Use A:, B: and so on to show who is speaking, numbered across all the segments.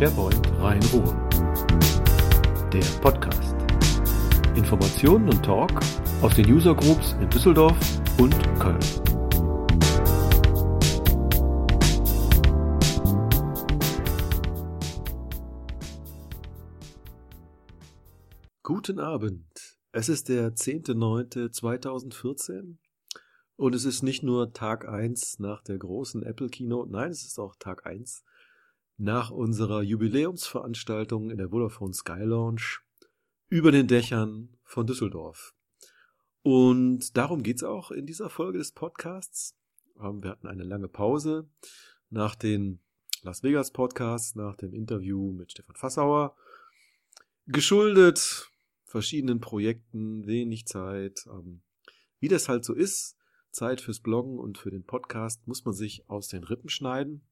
A: SharePoint Rhein-Ruhr. Der Podcast. Informationen und Talk aus den User Groups in Düsseldorf und Köln. Guten Abend. Es ist der 10.09.2014 und es ist nicht nur Tag 1 nach der großen Apple Keynote, nein, es ist auch Tag 1 nach unserer Jubiläumsveranstaltung in der Vodafone Sky Lounge über den Dächern von Düsseldorf. Und darum geht's auch in dieser Folge des Podcasts. Ähm, wir hatten eine lange Pause nach den Las Vegas Podcasts, nach dem Interview mit Stefan Fassauer. Geschuldet verschiedenen Projekten, wenig Zeit. Ähm, wie das halt so ist, Zeit fürs Bloggen und für den Podcast muss man sich aus den Rippen schneiden.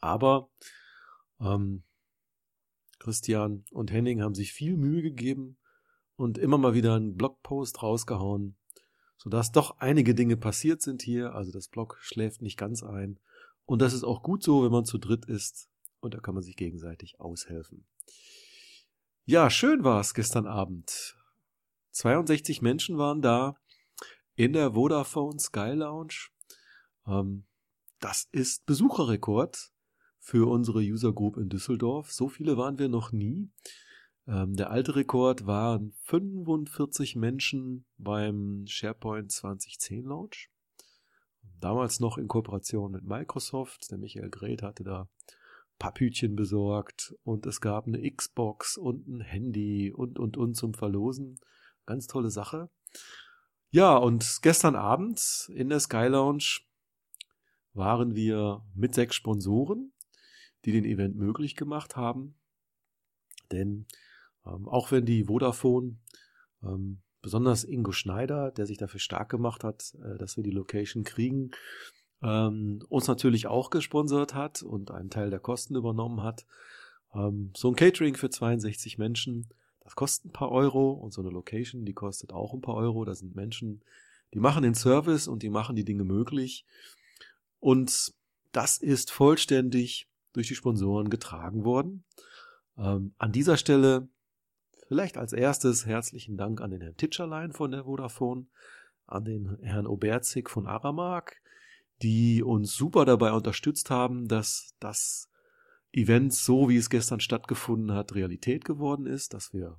A: Aber ähm, Christian und Henning haben sich viel Mühe gegeben und immer mal wieder einen Blogpost rausgehauen, sodass doch einige Dinge passiert sind hier. Also das Blog schläft nicht ganz ein. Und das ist auch gut so, wenn man zu dritt ist. Und da kann man sich gegenseitig aushelfen. Ja, schön war es gestern Abend. 62 Menschen waren da in der Vodafone Sky Lounge. Ähm, das ist Besucherrekord für unsere User Group in Düsseldorf. So viele waren wir noch nie. Ähm, der alte Rekord waren 45 Menschen beim SharePoint 2010 Launch. Damals noch in Kooperation mit Microsoft. Der Michael Greth hatte da Papphütchen besorgt und es gab eine Xbox und ein Handy und, und, und zum Verlosen. Ganz tolle Sache. Ja, und gestern Abend in der Sky Lounge waren wir mit sechs Sponsoren die den Event möglich gemacht haben. Denn ähm, auch wenn die Vodafone, ähm, besonders Ingo Schneider, der sich dafür stark gemacht hat, äh, dass wir die Location kriegen, ähm, uns natürlich auch gesponsert hat und einen Teil der Kosten übernommen hat. Ähm, so ein Catering für 62 Menschen, das kostet ein paar Euro und so eine Location, die kostet auch ein paar Euro. Da sind Menschen, die machen den Service und die machen die Dinge möglich. Und das ist vollständig durch die Sponsoren getragen worden. Ähm, an dieser Stelle vielleicht als erstes herzlichen Dank an den Herrn Titscherlein von der Vodafone, an den Herrn Oberzig von Aramark, die uns super dabei unterstützt haben, dass das Event so, wie es gestern stattgefunden hat, Realität geworden ist, dass wir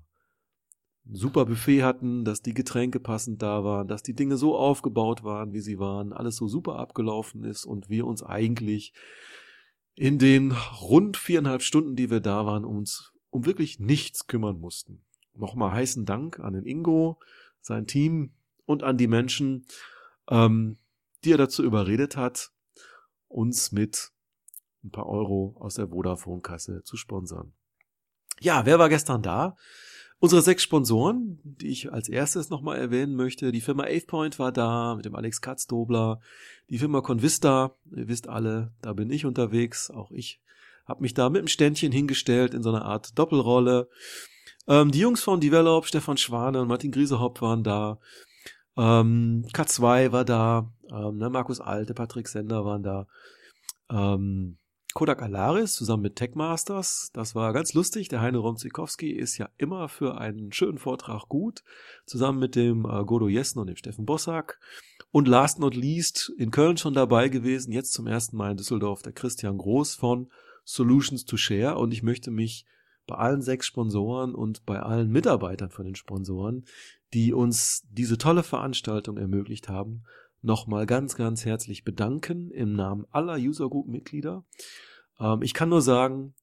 A: ein super Buffet hatten, dass die Getränke passend da waren, dass die Dinge so aufgebaut waren, wie sie waren, alles so super abgelaufen ist und wir uns eigentlich in den rund viereinhalb Stunden, die wir da waren, uns um wirklich nichts kümmern mussten. Nochmal heißen Dank an den Ingo, sein Team und an die Menschen, ähm, die er dazu überredet hat, uns mit ein paar Euro aus der Vodafone-Kasse zu sponsern. Ja, wer war gestern da? Unsere sechs Sponsoren, die ich als erstes nochmal erwähnen möchte, die Firma AvePoint war da mit dem Alex Katzdobler, die Firma Convista, ihr wisst alle, da bin ich unterwegs, auch ich habe mich da mit dem Ständchen hingestellt in so einer Art Doppelrolle. Ähm, die Jungs von Develop, Stefan Schwane und Martin Griesehopp waren da. Ähm, K2 war da, ähm, ne, Markus Alte, Patrick Sender waren da. Ähm, Kodak Alaris zusammen mit Techmasters. Das war ganz lustig. Der Heine Romzikowski ist ja immer für einen schönen Vortrag gut. Zusammen mit dem äh, Godo Jessen und dem Steffen Bossack. Und last not least in Köln schon dabei gewesen. Jetzt zum ersten Mal in Düsseldorf der Christian Groß von Solutions to Share. Und ich möchte mich bei allen sechs Sponsoren und bei allen Mitarbeitern von den Sponsoren, die uns diese tolle Veranstaltung ermöglicht haben, nochmal ganz, ganz herzlich bedanken im Namen aller User Group Mitglieder. Ähm, ich kann nur sagen,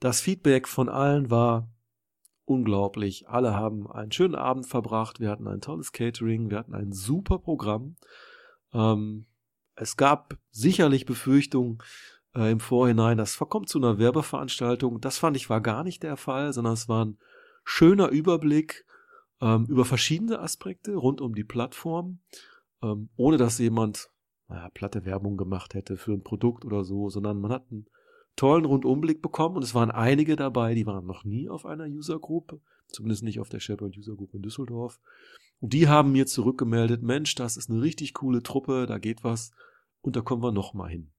A: das Feedback von allen war unglaublich. Alle haben einen schönen Abend verbracht. Wir hatten ein tolles Catering. Wir hatten ein super Programm. Ähm, es gab sicherlich Befürchtungen äh, im Vorhinein, das verkommt zu einer Werbeveranstaltung. Das fand ich war gar nicht der Fall, sondern es war ein schöner Überblick ähm, über verschiedene Aspekte rund um die Plattform ähm, ohne dass jemand naja, platte Werbung gemacht hätte für ein Produkt oder so, sondern man hat einen tollen Rundumblick bekommen und es waren einige dabei, die waren noch nie auf einer User Group, zumindest nicht auf der Shepherd User Group in Düsseldorf. Und die haben mir zurückgemeldet, Mensch, das ist eine richtig coole Truppe, da geht was und da kommen wir noch mal hin.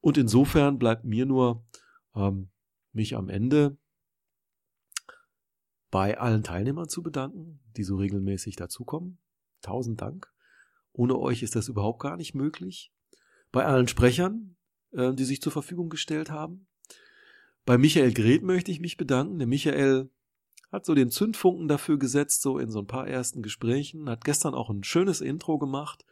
A: Und insofern bleibt mir nur ähm, mich am Ende bei allen Teilnehmern zu bedanken, die so regelmäßig dazukommen. Tausend Dank. Ohne euch ist das überhaupt gar nicht möglich. Bei allen Sprechern, äh, die sich zur Verfügung gestellt haben. Bei Michael Gret möchte ich mich bedanken. Der Michael hat so den Zündfunken dafür gesetzt, so in so ein paar ersten Gesprächen, hat gestern auch ein schönes Intro gemacht.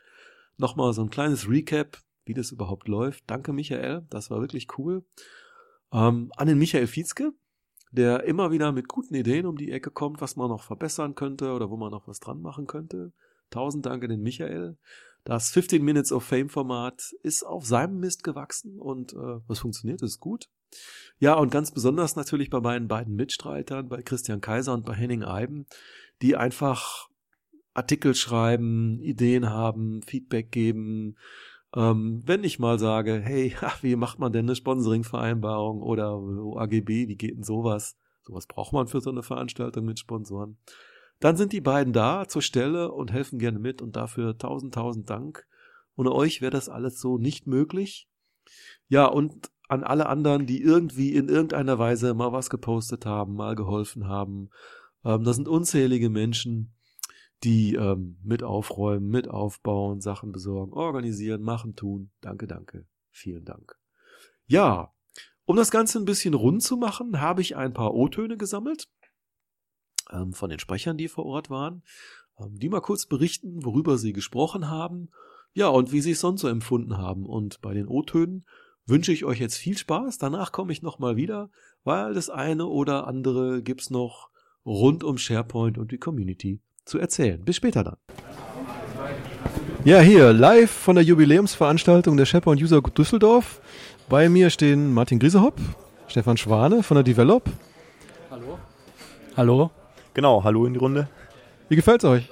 A: Nochmal so ein kleines Recap, wie das überhaupt läuft. Danke, Michael, das war wirklich cool. Ähm, an den Michael Fietzke, der immer wieder mit guten Ideen um die Ecke kommt, was man noch verbessern könnte oder wo man noch was dran machen könnte. Tausend Dank an den Michael. Das 15 Minutes of Fame Format ist auf seinem Mist gewachsen und äh, was funktioniert, ist gut. Ja, und ganz besonders natürlich bei meinen beiden Mitstreitern, bei Christian Kaiser und bei Henning Eiben, die einfach Artikel schreiben, Ideen haben, Feedback geben. Ähm, wenn ich mal sage, hey, wie macht man denn eine Sponsoring-Vereinbarung oder AGB, wie geht denn sowas? Sowas braucht man für so eine Veranstaltung mit Sponsoren. Dann sind die beiden da zur Stelle und helfen gerne mit und dafür tausend, tausend Dank. Ohne euch wäre das alles so nicht möglich. Ja, und an alle anderen, die irgendwie in irgendeiner Weise mal was gepostet haben, mal geholfen haben. Ähm, das sind unzählige Menschen, die ähm, mit aufräumen, mit aufbauen, Sachen besorgen, organisieren, machen, tun. Danke, danke. Vielen Dank. Ja, um das Ganze ein bisschen rund zu machen, habe ich ein paar O-Töne gesammelt ähm, von den Sprechern, die vor Ort waren, ähm, die mal kurz berichten, worüber sie gesprochen haben, ja, und wie sie es sonst so empfunden haben. Und bei den O-Tönen wünsche ich euch jetzt viel Spaß. Danach komme ich nochmal wieder, weil das eine oder andere gibt's noch rund um SharePoint und die Community zu erzählen. Bis später dann. Ja, hier live von der Jubiläumsveranstaltung der SharePoint User Group Düsseldorf. Bei mir stehen Martin Griesehopp, Stefan Schwane von der Develop.
B: Hallo. Hallo.
C: Genau, hallo in die Runde.
A: Wie gefällt's euch?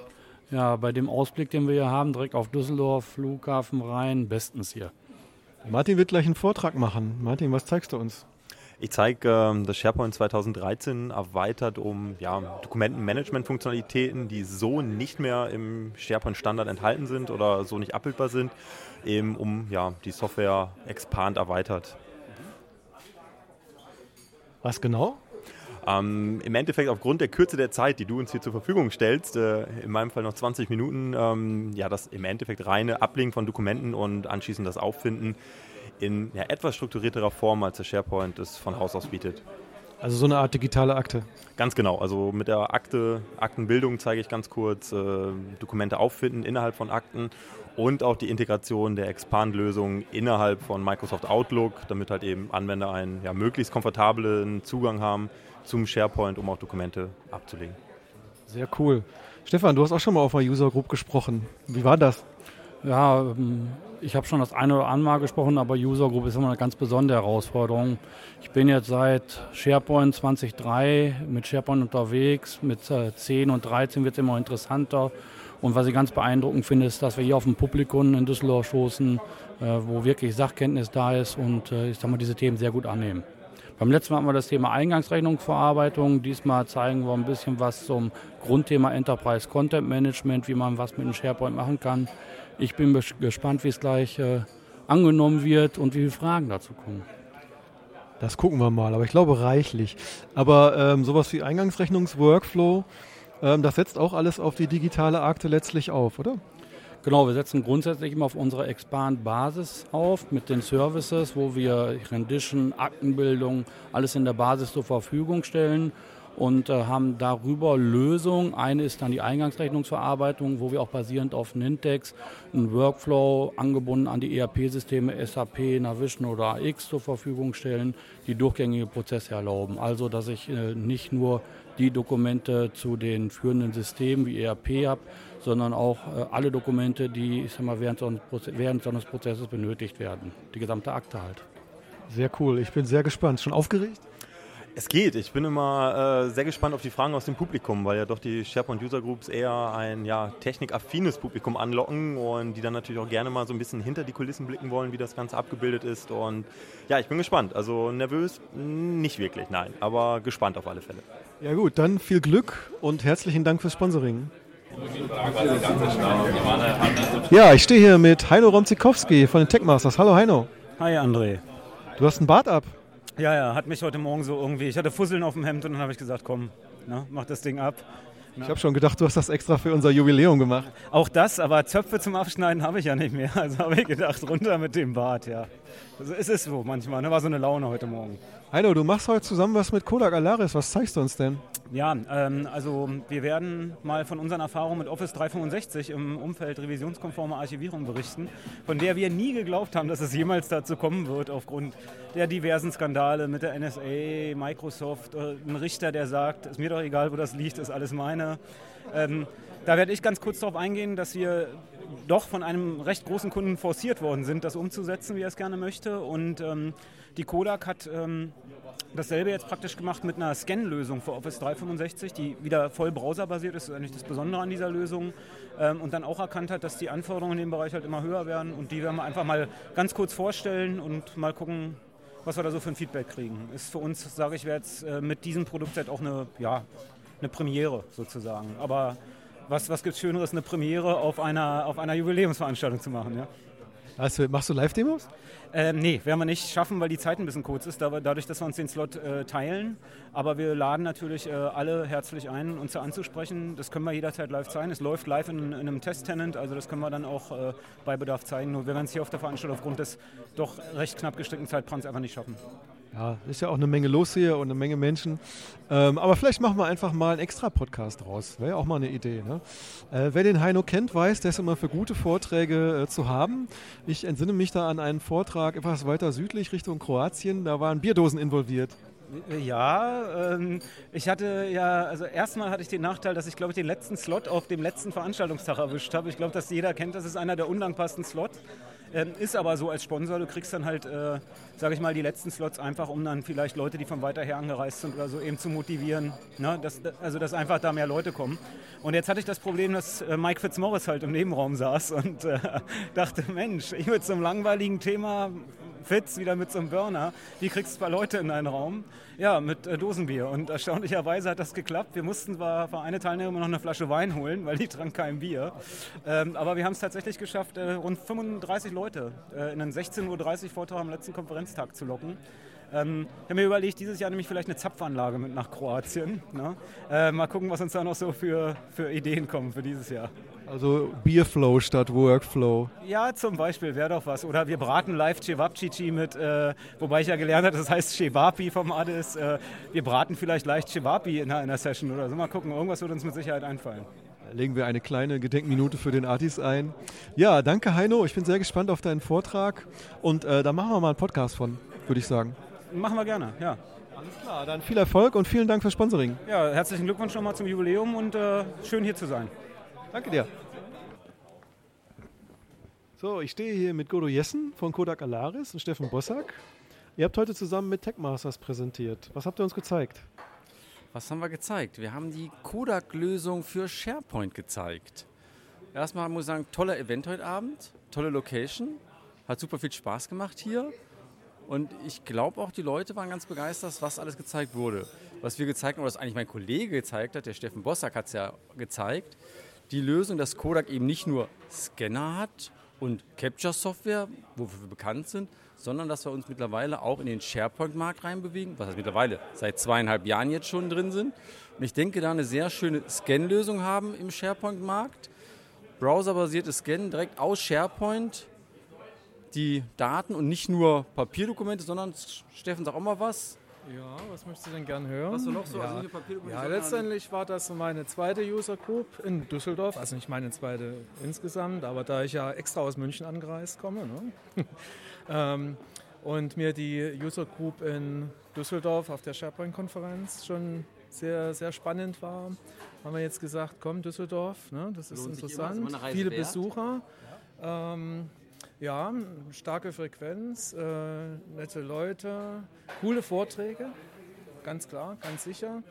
B: Ja, bei dem Ausblick, den wir hier haben, direkt auf Düsseldorf, Flughafen rein, bestens hier.
A: Martin wird gleich einen Vortrag machen. Martin, was zeigst du uns?
C: Ich zeige ähm, das SharePoint 2013 erweitert um ja, Dokumentenmanagement-Funktionalitäten, die so nicht mehr im SharePoint-Standard enthalten sind oder so nicht abbildbar sind, eben um ja, die Software Expand erweitert.
A: Was genau?
C: Ähm, Im Endeffekt aufgrund der Kürze der Zeit, die du uns hier zur Verfügung stellst, äh, in meinem Fall noch 20 Minuten, ähm, ja, das im Endeffekt reine Ablegen von Dokumenten und anschließend das Auffinden in ja, etwas strukturierterer Form, als der SharePoint es von Haus aus bietet.
A: Also so eine Art digitale Akte.
C: Ganz genau. Also mit der Akte, Aktenbildung zeige ich ganz kurz, äh, Dokumente auffinden innerhalb von Akten und auch die Integration der Expand-Lösung innerhalb von Microsoft Outlook, damit halt eben Anwender einen ja, möglichst komfortablen Zugang haben zum SharePoint, um auch Dokumente abzulegen.
A: Sehr cool. Stefan, du hast auch schon mal auf einer User Group gesprochen. Wie war das?
B: Ja, ähm, ich habe schon das eine oder andere Mal gesprochen, aber User Group ist immer eine ganz besondere Herausforderung. Ich bin jetzt seit SharePoint 2003 mit SharePoint unterwegs, mit 10 äh, und 13 wird es immer interessanter. Und was ich ganz beeindruckend finde, ist, dass wir hier auf ein Publikum in Düsseldorf stoßen, äh, wo wirklich Sachkenntnis da ist und äh, ich sag mal, diese Themen sehr gut annehmen. Beim letzten Mal hatten wir das Thema Eingangsrechnungsverarbeitung. Diesmal zeigen wir ein bisschen was zum Grundthema Enterprise Content Management, wie man was mit dem SharePoint machen kann. Ich bin gespannt, wie es gleich äh, angenommen wird und wie viele Fragen dazu kommen.
A: Das gucken wir mal, aber ich glaube reichlich. Aber ähm, sowas wie Eingangsrechnungsworkflow, ähm, das setzt auch alles auf die digitale Akte letztlich auf, oder?
B: Genau, wir setzen grundsätzlich immer auf unsere Expand-Basis auf mit den Services, wo wir Rendition, Aktenbildung, alles in der Basis zur Verfügung stellen und äh, haben darüber Lösungen. Eine ist dann die Eingangsrechnungsverarbeitung, wo wir auch basierend auf Nintex einen Workflow angebunden an die ERP-Systeme SAP, Navision oder AX zur Verfügung stellen, die durchgängige Prozesse erlauben. Also, dass ich äh, nicht nur die Dokumente zu den führenden Systemen wie ERP habe, sondern auch äh, alle Dokumente, die ich sag mal, während, so eines während so eines Prozesses benötigt werden. Die gesamte Akte halt.
A: Sehr cool. Ich bin sehr gespannt. Schon aufgeregt?
C: Es geht. Ich bin immer äh, sehr gespannt auf die Fragen aus dem Publikum, weil ja doch die SharePoint User Groups eher ein ja, technikaffines Publikum anlocken und die dann natürlich auch gerne mal so ein bisschen hinter die Kulissen blicken wollen, wie das Ganze abgebildet ist. Und ja, ich bin gespannt. Also nervös nicht wirklich, nein, aber gespannt auf alle Fälle.
A: Ja gut, dann viel Glück und herzlichen Dank fürs Sponsoring. Ja, ich stehe hier mit Heino Romzikowski von den Techmasters. Hallo Heino.
D: Hi André.
A: Du hast einen Bart ab.
D: Ja, ja, hat mich heute Morgen so irgendwie, ich hatte Fusseln auf dem Hemd und dann habe ich gesagt, komm, ne, mach das Ding ab.
E: Ich habe schon gedacht, du hast das extra für unser Jubiläum gemacht.
D: Auch das, aber Zöpfe zum Abschneiden habe ich ja nicht mehr. Also habe ich gedacht, runter mit dem Bart, ja. Also es ist so manchmal, ne? war so eine Laune heute Morgen.
E: Heino, du machst heute zusammen was mit Kodak Alaris. Was zeigst du uns denn?
D: Ja, ähm, also wir werden mal von unseren Erfahrungen mit Office 365 im Umfeld revisionskonformer Archivierung berichten, von der wir nie geglaubt haben, dass es jemals dazu kommen wird, aufgrund der diversen Skandale mit der NSA, Microsoft, äh, ein Richter, der sagt, ist mir doch egal, wo das liegt, ist alles meine. Ähm, da werde ich ganz kurz darauf eingehen, dass wir doch von einem recht großen Kunden forciert worden sind, das umzusetzen, wie er es gerne möchte. Und ähm, die Kodak hat ähm, dasselbe jetzt praktisch gemacht mit einer Scan-Lösung für Office 365, die wieder voll browserbasiert ist, das ist eigentlich das Besondere an dieser Lösung. Ähm, und dann auch erkannt hat, dass die Anforderungen in dem Bereich halt immer höher werden. Und die werden wir einfach mal ganz kurz vorstellen und mal gucken, was wir da so für ein Feedback kriegen. Ist für uns, sage ich, jetzt äh, mit diesem Produktset auch eine, ja, eine Premiere sozusagen. Aber was, was gibt es Schöneres, eine Premiere auf einer, auf einer Jubiläumsveranstaltung zu machen? Ja?
E: Also, machst du Live-Demos?
D: Ähm, nee, werden wir nicht schaffen, weil die Zeit ein bisschen kurz ist, dadurch, dass wir uns den Slot äh, teilen. Aber wir laden natürlich äh, alle herzlich ein, uns da anzusprechen. Das können wir jederzeit live zeigen. Es läuft live in, in einem Test-Tenant, also das können wir dann auch äh, bei Bedarf zeigen. Nur wir werden es hier auf der Veranstaltung aufgrund des doch recht knapp gestrickten Zeitplans einfach nicht schaffen.
E: Ja, ist ja auch eine Menge los hier und eine Menge Menschen. Ähm, aber vielleicht machen wir einfach mal einen extra Podcast raus. Wäre ja auch mal eine Idee. Ne? Äh, wer den Heino kennt, weiß, der ist immer für gute Vorträge äh, zu haben. Ich entsinne mich da an einen Vortrag etwas weiter südlich Richtung Kroatien. Da waren Bierdosen involviert.
D: Ja, ähm, ich hatte ja, also erstmal hatte ich den Nachteil, dass ich glaube ich den letzten Slot auf dem letzten Veranstaltungstag erwischt habe. Ich glaube, dass jeder kennt, das ist einer der undankbarsten Slots. Ähm, ist aber so als Sponsor, du kriegst dann halt, äh, sage ich mal, die letzten Slots einfach, um dann vielleicht Leute, die von weiter her angereist sind oder so, eben zu motivieren. Ne? Dass, also, dass einfach da mehr Leute kommen. Und jetzt hatte ich das Problem, dass äh, Mike Fitzmaurice halt im Nebenraum saß und äh, dachte, Mensch, ich so einem langweiligen Thema Fitz wieder mit so einem Burner. Wie kriegst du zwei Leute in einen Raum? Ja, mit äh, Dosenbier. Und erstaunlicherweise hat das geklappt. Wir mussten zwar für eine Teilnehmerin noch eine Flasche Wein holen, weil die trank kein Bier. Ähm, aber wir haben es tatsächlich geschafft, äh, rund 35 Leute äh, in einen 16.30 Uhr Vortrag am letzten Konferenztag zu locken. Ähm, ich habe mir überlegt, dieses Jahr nämlich vielleicht eine Zapfanlage mit nach Kroatien. Ne? Äh, mal gucken, was uns da noch so für, für Ideen kommen für dieses Jahr.
E: Also Bierflow statt Workflow.
D: Ja, zum Beispiel wäre doch was. Oder wir braten live Cevapcici mit, äh, wobei ich ja gelernt habe, das heißt Cevapi vom Addis. Äh, wir braten vielleicht leicht Cevapi in einer Session oder so. Mal gucken, irgendwas wird uns mit Sicherheit einfallen.
E: Legen wir eine kleine Gedenkminute für den Artis ein. Ja, danke Heino. Ich bin sehr gespannt auf deinen Vortrag. Und äh, da machen wir mal einen Podcast von, würde ich sagen.
D: Machen wir gerne, ja.
E: Alles klar, dann viel Erfolg und vielen Dank fürs Sponsoring.
D: Ja, herzlichen Glückwunsch nochmal zum Jubiläum und äh, schön hier zu sein.
E: Danke dir. So, ich stehe hier mit Godo Jessen von Kodak Alaris und Steffen Bossack. Ihr habt heute zusammen mit Techmasters präsentiert. Was habt ihr uns gezeigt?
B: Was haben wir gezeigt? Wir haben die Kodak-Lösung für SharePoint gezeigt. Erstmal muss ich sagen, toller Event heute Abend, tolle Location, hat super viel Spaß gemacht hier. Und ich glaube auch, die Leute waren ganz begeistert, was alles gezeigt wurde. Was wir gezeigt haben, was eigentlich mein Kollege gezeigt hat, der Steffen Bossack hat es ja gezeigt, die Lösung, dass Kodak eben nicht nur Scanner hat und Capture-Software, wofür wir bekannt sind, sondern dass wir uns mittlerweile auch in den SharePoint-Markt reinbewegen, was heißt mittlerweile seit zweieinhalb Jahren jetzt schon drin sind. Und ich denke, da eine sehr schöne Scan-Lösung haben im SharePoint-Markt. Browserbasiertes Scannen direkt aus SharePoint, die Daten und nicht nur Papierdokumente, sondern Steffen, sag auch mal was.
F: Ja, was möchtest du denn gern hören?
B: Was du noch so?
F: Ja,
B: Also
F: ja letztendlich war das meine zweite User Group in Düsseldorf, also nicht meine zweite insgesamt, aber da ich ja extra aus München angereist komme ne? ähm, und mir die User Group in Düsseldorf auf der SharePoint-Konferenz schon sehr, sehr spannend war, haben wir jetzt gesagt, komm Düsseldorf, ne? das ist
B: Lohnt
F: interessant, viele
B: wert.
F: Besucher. Ähm, ja, starke Frequenz, äh, nette Leute, coole Vorträge, ganz klar, ganz sicher.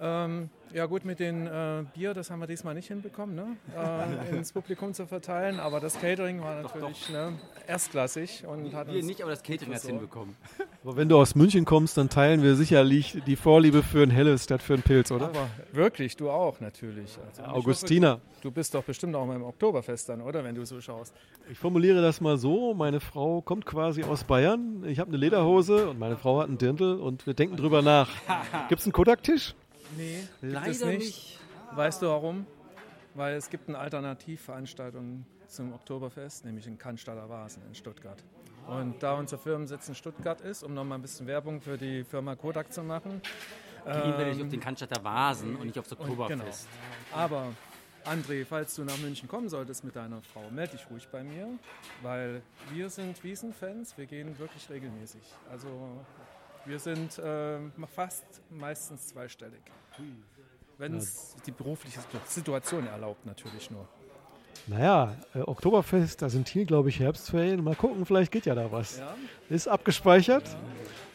F: Ähm, ja gut, mit dem äh, Bier, das haben wir diesmal nicht hinbekommen, ne? äh, ins Publikum zu verteilen. Aber das Catering war natürlich Ne, erstklassig und hat
G: Wir nicht, aber das Catering hat es hinbekommen.
E: Aber wenn du aus München kommst, dann teilen wir sicherlich die Vorliebe für ein helles statt für ein Pilz, oder?
F: Aber wirklich, du auch natürlich. Also,
E: Augustina.
F: Hoffe, du, du bist doch bestimmt auch beim Oktoberfest dann, oder? Wenn du so schaust.
E: Ich formuliere das mal so: Meine Frau kommt quasi aus Bayern. Ich habe eine Lederhose und meine Frau hat einen Dirndl und wir denken drüber nach. Gibt es einen Kodak-Tisch?
F: Nee,
G: Leider
F: gibt es nicht.
G: nicht.
F: Weißt du warum? Weil es gibt eine Alternativveranstaltung zum Oktoberfest, nämlich in Cannstatter Vasen in Stuttgart. Und da unser Firmensitz in Stuttgart ist, um nochmal ein bisschen Werbung für die Firma Kodak zu machen.
G: Gehen wir nicht auf den Cannstatter Vasen und nicht aufs
F: und
G: Oktoberfest.
F: Genau. Aber André, falls du nach München kommen solltest mit deiner Frau, melde dich ruhig bei mir, weil wir sind Wiesenfans, wir gehen wirklich regelmäßig. Also wir sind äh, fast meistens zweistellig. Wenn es die berufliche Situation erlaubt, natürlich nur.
E: Naja, äh, Oktoberfest, da sind hier, glaube ich, Herbstferien. Mal gucken, vielleicht geht ja da was.
F: Ja?
E: Ist abgespeichert.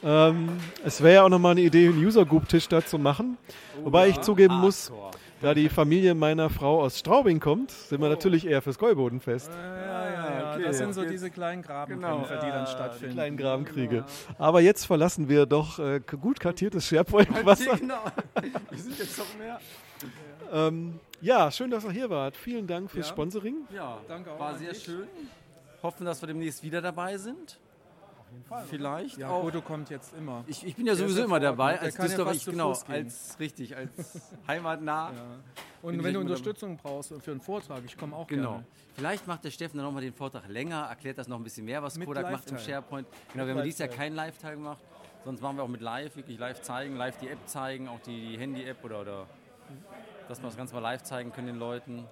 E: Ähm, es wäre ja auch nochmal eine Idee, einen User-Group-Tisch da zu machen. Wobei ich zugeben muss,
G: Hardcore.
E: Da die Familie meiner Frau aus Straubing kommt, sind wir natürlich eher fürs Gäubodenfest.
F: Ja, ja, ja.
E: okay.
F: Das sind so diese kleinen Grabenkämpfe, die dann
E: Die
F: stattfinden.
E: kleinen Grabenkriege. Aber jetzt verlassen wir doch äh, gut kartiertes SharePoint-Wasser.
G: Genau. Wir sind jetzt noch mehr.
E: Ähm, ja, schön, dass ihr hier wart. Vielen Dank fürs
F: Ja.
E: Sponsoring.
G: Ja,
F: Danke auch
G: war sehr schön. Hoffen, dass wir demnächst wieder dabei sind. Vielleicht
F: Ja,
G: auch.
F: Bodo kommt jetzt immer.
G: Ich, ich bin ja
F: Der
G: sowieso immer
F: sofort,
G: dabei, als
F: ja
G: Düsseldorfer,
F: zu
G: genau, als richtig, als heimatnah.
F: Ja. Und wenn du Unterstützung brauchst für einen Vortrag, ich komme auch
G: Genau.
F: gerne.
G: Vielleicht macht der Steffen dann nochmal den Vortrag länger, erklärt das noch ein bisschen mehr, was
F: Mit
G: Kodak macht im. SharePoint. Genau, wir haben dieses Jahr keinen Live-Teil gemacht, sonst machen wir auch mit Live, wirklich live zeigen, live die App zeigen, auch die, die Handy-App oder, oder dass wir das Ganze mal live zeigen können den Leuten.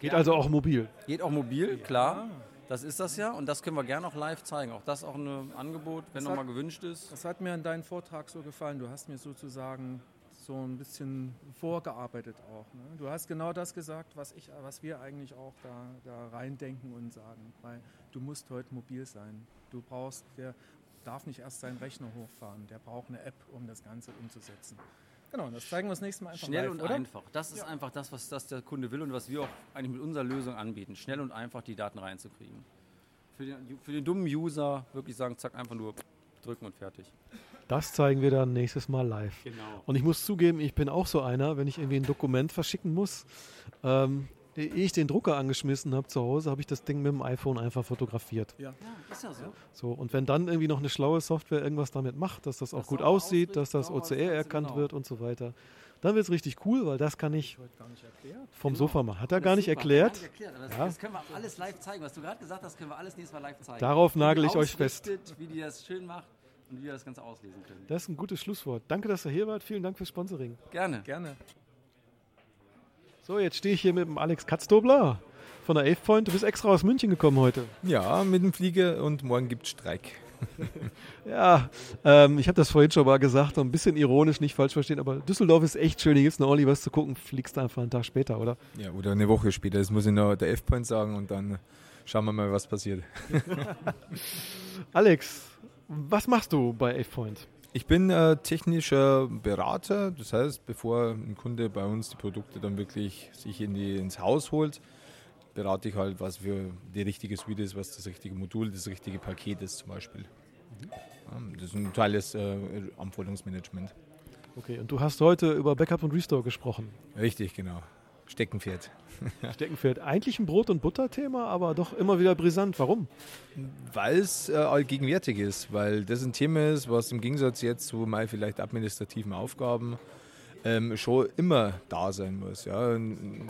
E: Geht also auch mobil.
G: Geht auch mobil, klar. Das ist das ja und das können wir gerne auch live zeigen. Auch das auch ein Angebot, wenn nochmal gewünscht ist.
F: Das hat mir an deinem Vortrag so gefallen. Du hast mir sozusagen so ein bisschen vorgearbeitet auch. Ne? Du hast genau das gesagt, was, ich, was wir eigentlich auch da, da reindenken und sagen. Weil du musst heute mobil sein. Du brauchst, der darf nicht erst seinen Rechner hochfahren. Der braucht eine App, um das Ganze umzusetzen. Genau, das zeigen wir das nächste Mal einfach
G: Schnell
F: live,
G: und
F: oder?
G: einfach. Das ist einfach das, was das der Kunde will und was wir auch eigentlich mit unserer Lösung anbieten. Schnell und einfach die Daten reinzukriegen. Für den, für den dummen User wirklich sagen, zack, einfach nur drücken und fertig.
E: Das zeigen wir dann nächstes Mal live.
G: Genau.
E: Und ich muss zugeben, ich bin auch so einer, wenn ich irgendwie ein Dokument verschicken muss. Ähm, ehe ich den Drucker angeschmissen habe zu Hause, habe ich das Ding mit dem iPhone einfach fotografiert.
G: Ja, ist ja so.
E: So, und wenn dann irgendwie noch eine schlaue Software irgendwas damit macht, dass das auch
G: Das
E: gut
G: auch
E: aussieht, dass das OCR erkannt
G: genau.
E: wird und so weiter, dann wird es richtig cool, weil das kann ich
F: Heute gar nicht erklärt.
E: vom
G: Genau.
E: Sofa machen. Hat er gar nicht.
G: Gar nicht erklärt, aber das,
E: Ja.
G: das können wir alles live zeigen. Was du gerade gesagt hast, können wir alles nächstes Mal live zeigen.
E: Darauf
G: Wie
E: nagel ich euch fest.
G: Wie die das schön macht und wie wir das Ganze auslesen können.
E: Das ist ein gutes Schlusswort. Danke, dass ihr hier wart. Vielen Dank fürs Sponsoring.
G: Gerne.
F: Gerne.
E: So, jetzt stehe ich hier mit dem Alex Katzdobler von der AvePoint. Du bist extra aus München gekommen heute.
H: Ja, mit dem Flieger und morgen gibt es Streik.
E: Ja, ähm, ich habe das vorhin schon mal gesagt, ein bisschen ironisch, nicht falsch verstehen, aber Düsseldorf ist echt schön. Hier gibt es noch ordentlich was zu gucken. Fliegst einfach einen Tag später, oder?
H: Ja, oder eine Woche später. Das muss ich noch der F-Point sagen und dann schauen wir mal, was passiert.
E: Alex, was machst du bei AvePoint?
H: Ich bin äh, technischer Berater, das heißt, bevor ein Kunde bei uns die Produkte dann wirklich sich in die, ins Haus holt, berate ich halt, was für die richtige Suite ist, was das richtige Modul, das richtige Paket ist zum Beispiel. Ja, das ist ein Teil des äh, Anforderungsmanagement.
E: Okay, und du hast heute über Backup und Restore gesprochen.
H: Richtig, genau. Steckenpferd.
E: Steckenpferd. Eigentlich ein Brot- und Butter-Thema, aber doch immer wieder brisant. Warum?
H: Weil es äh, allgegenwärtig ist, weil das ein Thema ist, was im Gegensatz jetzt zu mal vielleicht administrativen Aufgaben ähm, schon immer da sein muss. Ja.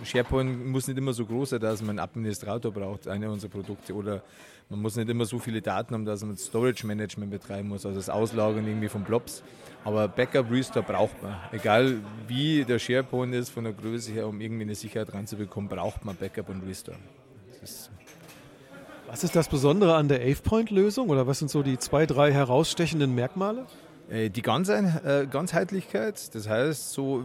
H: SharePoint muss nicht immer so groß sein, dass man einen Administrator braucht, eine unserer Produkte, oder man muss nicht immer so viele Daten haben, dass man Storage Management betreiben muss, also das Auslagern irgendwie von Blobs. Aber Backup Restore braucht man. Egal wie der SharePoint ist von der Größe her, um irgendwie eine Sicherheit ranzubekommen, braucht man Backup und Restore. Ist
E: Was ist das Besondere an der AvePoint-Lösung oder was sind so die zwei, drei herausstechenden Merkmale?
H: Äh, Die Ganzein- äh, Ganzheitlichkeit, das heißt, so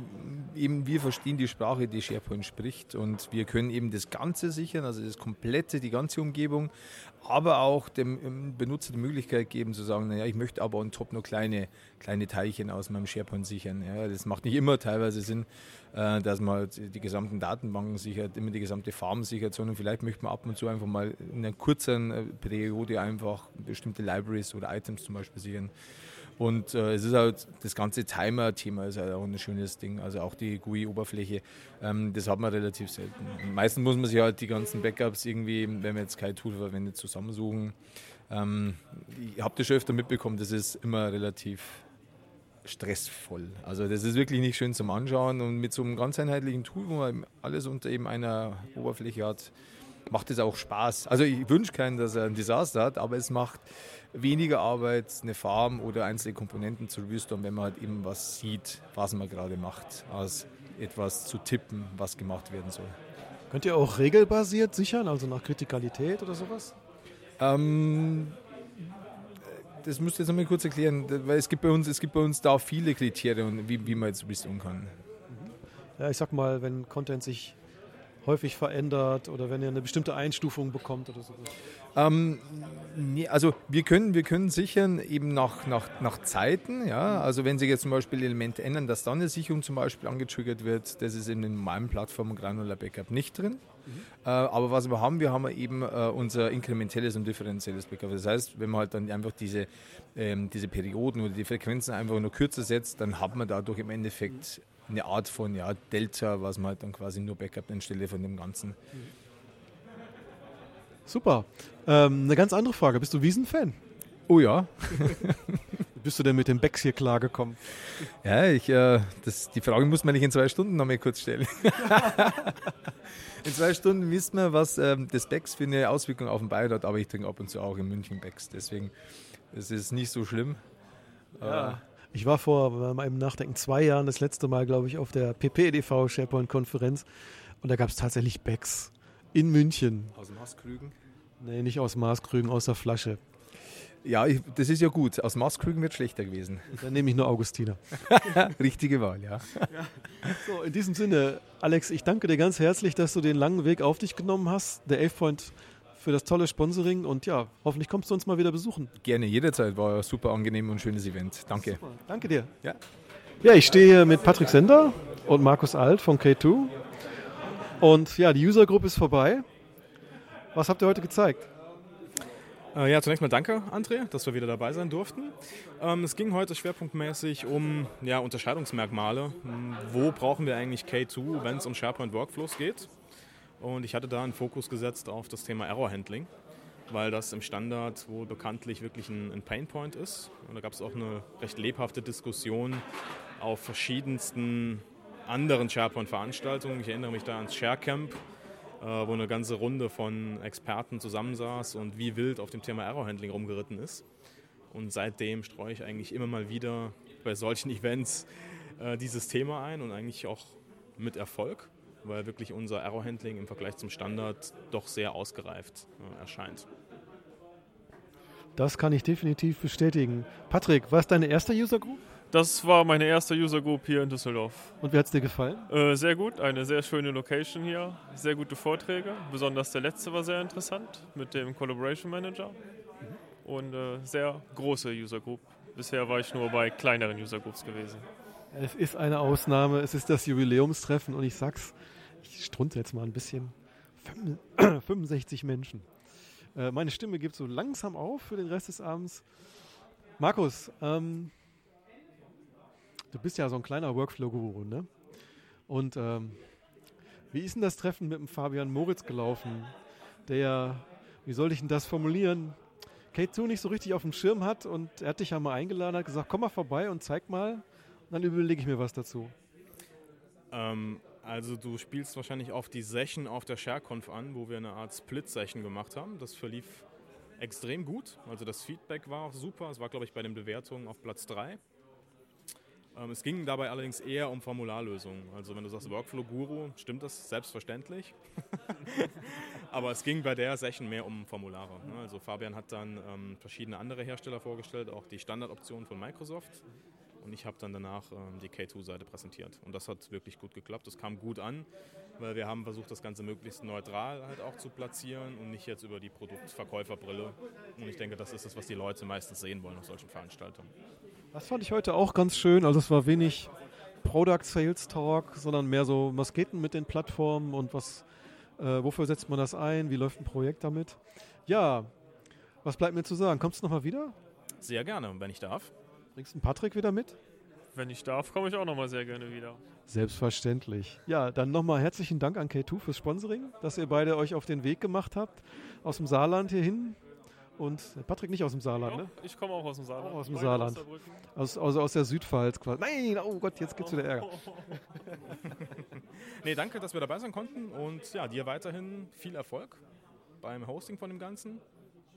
H: eben wir verstehen die Sprache, die SharePoint spricht und wir können eben das Ganze sichern, also das komplette, die ganze Umgebung, aber auch dem ähm, Benutzer die Möglichkeit geben zu sagen, naja, ich möchte aber on top nur kleine, kleine Teilchen aus meinem SharePoint sichern. Ja, das macht nicht immer teilweise Sinn, äh, dass man halt die gesamten Datenbanken sichert, immer die gesamte Farm sichert, sondern vielleicht möchte man ab und zu einfach mal in einer kurzen Periode einfach bestimmte Libraries oder Items zum Beispiel sichern. Und äh, es ist halt das ganze Timer-Thema ist halt auch ein schönes Ding. Also auch die GUI-Oberfläche, ähm, das hat man relativ selten. Meistens muss man sich halt die ganzen Backups irgendwie, wenn man jetzt kein Tool verwendet, zusammensuchen. Ähm, ich habe das schon öfter mitbekommen, das ist immer relativ stressvoll. Also das ist wirklich nicht schön zum Anschauen und mit so einem ganz einheitlichen Tool, wo man alles unter eben einer Oberfläche hat, macht es auch Spaß. Also ich wünsche keinen, dass er ein Desaster hat, aber es macht weniger Arbeit, eine Farm oder einzelne Komponenten zu reviewen, wenn man halt eben was sieht, was man gerade macht, als etwas zu tippen, was gemacht werden soll.
E: Könnt ihr auch regelbasiert sichern, also nach Kritikalität oder sowas?
H: Ähm, das müsst ihr jetzt nochmal kurz erklären, weil es gibt bei uns, es gibt bei uns da viele Kriterien, wie, wie man jetzt reviewten kann.
E: Ja, ich sag mal, wenn Content sich häufig verändert oder wenn ihr eine bestimmte Einstufung bekommt oder sowas.
H: Ähm, nee, also wir können, wir können sichern eben nach, nach, nach Zeiten, ja. Also wenn sich jetzt zum Beispiel Elemente ändern, dass dann eine Sicherung zum Beispiel angetriggert wird, das ist in den normalen Plattformen Granular Backup nicht drin. Äh, aber was wir haben, wir haben eben äh, unser inkrementelles und differenzielles Backup. Das heißt, wenn man halt dann einfach diese, ähm, diese Perioden oder die Frequenzen einfach nur kürzer setzt, dann hat man dadurch im Endeffekt eine Art von ja, Delta, was man halt dann quasi nur Backup anstelle von dem Ganzen.
E: Super. Ähm, eine ganz andere Frage. Bist du Wiesen-Fan?
H: Oh ja.
E: Bist du denn mit den Becks hier klargekommen?
H: Ja, ich, äh, das, die Frage muss man nicht in zwei Stunden noch mal kurz stellen. in zwei Stunden wissen wir, was ähm, das Becks für eine Auswirkung auf den Bayern hat, aber ich trinke ab und zu auch in München Becks. Deswegen es ist nicht so schlimm.
E: Ja. Ich war vor meinem Nachdenken zwei Jahren das letzte Mal, glaube ich, auf der PPEDV SharePoint-Konferenz und da gab es tatsächlich Becks in München.
H: Aus dem Hasskrügen?
E: Nee, nicht aus Maßkrügen, aus der Flasche.
H: Ja, ich, das ist ja gut. Aus Maßkrügen wird schlechter gewesen.
E: Dann nehme ich nur Augustiner.
H: Richtige Wahl, ja.
E: So, in diesem Sinne, Alex, ich danke dir ganz herzlich, dass du den langen Weg auf dich genommen hast. Der Elfpoint für das tolle Sponsoring und ja, hoffentlich kommst du uns mal wieder besuchen.
H: Gerne, jederzeit. War ein super angenehm und schönes Event. Danke.
E: Danke dir.
H: Ja.
E: Ja, ich stehe hier mit Patrick Sender und Markus Alt von K2. Und ja, die User Group ist vorbei. Was habt ihr heute gezeigt?
I: Äh, Ja, zunächst mal danke, André, dass wir wieder dabei sein durften. Ähm, es ging heute schwerpunktmäßig um ja, Unterscheidungsmerkmale. Hm, Wo brauchen wir eigentlich K2, wenn es um SharePoint Workflows geht? Und ich hatte da einen Fokus gesetzt auf das Thema Error Handling, weil das im Standard wohl bekanntlich wirklich ein, ein Painpoint ist. Und da gab es auch eine recht lebhafte Diskussion auf verschiedensten anderen SharePoint-Veranstaltungen. Ich erinnere mich da ans ShareCamp, äh, wo eine ganze Runde von Experten zusammensaß und wie wild auf dem Thema Error Handling rumgeritten ist. Und seitdem streue ich eigentlich immer mal wieder bei solchen Events äh, dieses Thema ein und eigentlich auch mit Erfolg, weil wirklich unser Error Handling im Vergleich zum Standard doch sehr ausgereift äh, erscheint.
E: Das kann ich definitiv bestätigen. Patrick, war es deine erste User Group?
J: Das war meine erste User Group hier in Düsseldorf.
E: Und wie hat es dir gefallen?
J: Äh, sehr gut, eine sehr schöne Location hier, sehr gute Vorträge. Besonders der letzte war sehr interessant mit dem Collaboration Manager und äh, sehr große User Group. Bisher war ich nur bei kleineren User Groups gewesen.
E: Es ist eine Ausnahme, es ist das Jubiläumstreffen und ich sag's, ich strunze jetzt mal ein bisschen. Fünf- 65 Menschen. Äh, meine Stimme gibt so langsam auf für den Rest des Abends. Markus, ähm, du bist ja so ein kleiner Workflow-Guru, ne? Und ähm, wie ist denn das Treffen mit dem Fabian Moritz gelaufen, der ja, wie soll ich denn das formulieren, K2 nicht so richtig auf dem Schirm hat und er hat dich ja mal eingeladen, hat gesagt, komm mal vorbei und zeig mal. Und dann überlege ich mir was dazu.
I: Ähm, also du spielst wahrscheinlich auf die Session auf der ShareConf an, wo wir eine Art Split-Session gemacht haben. Das verlief extrem gut. Also das Feedback war auch super. Es war, glaube ich, bei den Bewertungen auf Platz 3. Ähm, es ging dabei allerdings eher um Formularlösungen. Also wenn du sagst Workflow Guru, stimmt das selbstverständlich. Aber es ging bei der Session mehr um Formulare. ne? Also Fabian hat dann ähm, verschiedene andere Hersteller vorgestellt, auch die Standardoptionen von Microsoft. Und ich habe dann danach ähm, die K2-Seite präsentiert. Und das hat wirklich gut geklappt. Das kam gut an, weil wir haben versucht, das Ganze möglichst neutral halt auch zu platzieren und nicht jetzt über die Produktverkäuferbrille. Und ich denke, das ist es, was die Leute meistens sehen wollen auf solchen Veranstaltungen.
E: Das fand ich heute auch ganz schön. Also es war wenig Product Sales Talk, sondern mehr so, was geht denn mit den Plattformen und was, äh, wofür setzt man das ein? Wie läuft ein Projekt damit? Ja, was bleibt mir zu sagen? Kommst du nochmal wieder?
I: Sehr gerne, wenn ich darf.
E: Bringst du Patrick wieder mit?
J: Wenn ich darf, komme ich auch nochmal sehr gerne wieder.
E: Selbstverständlich. Ja, dann nochmal herzlichen Dank an K2 fürs Sponsoring, dass ihr beide euch auf den Weg gemacht habt aus dem Saarland hierhin. Und äh, Patrick nicht aus dem Saarland, ne?
J: Ich komme auch aus dem Saarland.
E: Auch aus dem
J: Beide
E: Saarland.
J: Saarbrücken.
E: Aus, also aus der Südpfalz quasi. Nein, oh Gott, jetzt gibt's wieder Ärger.
I: Nee, danke, dass wir dabei sein konnten und ja, dir weiterhin viel Erfolg beim Hosting von dem Ganzen.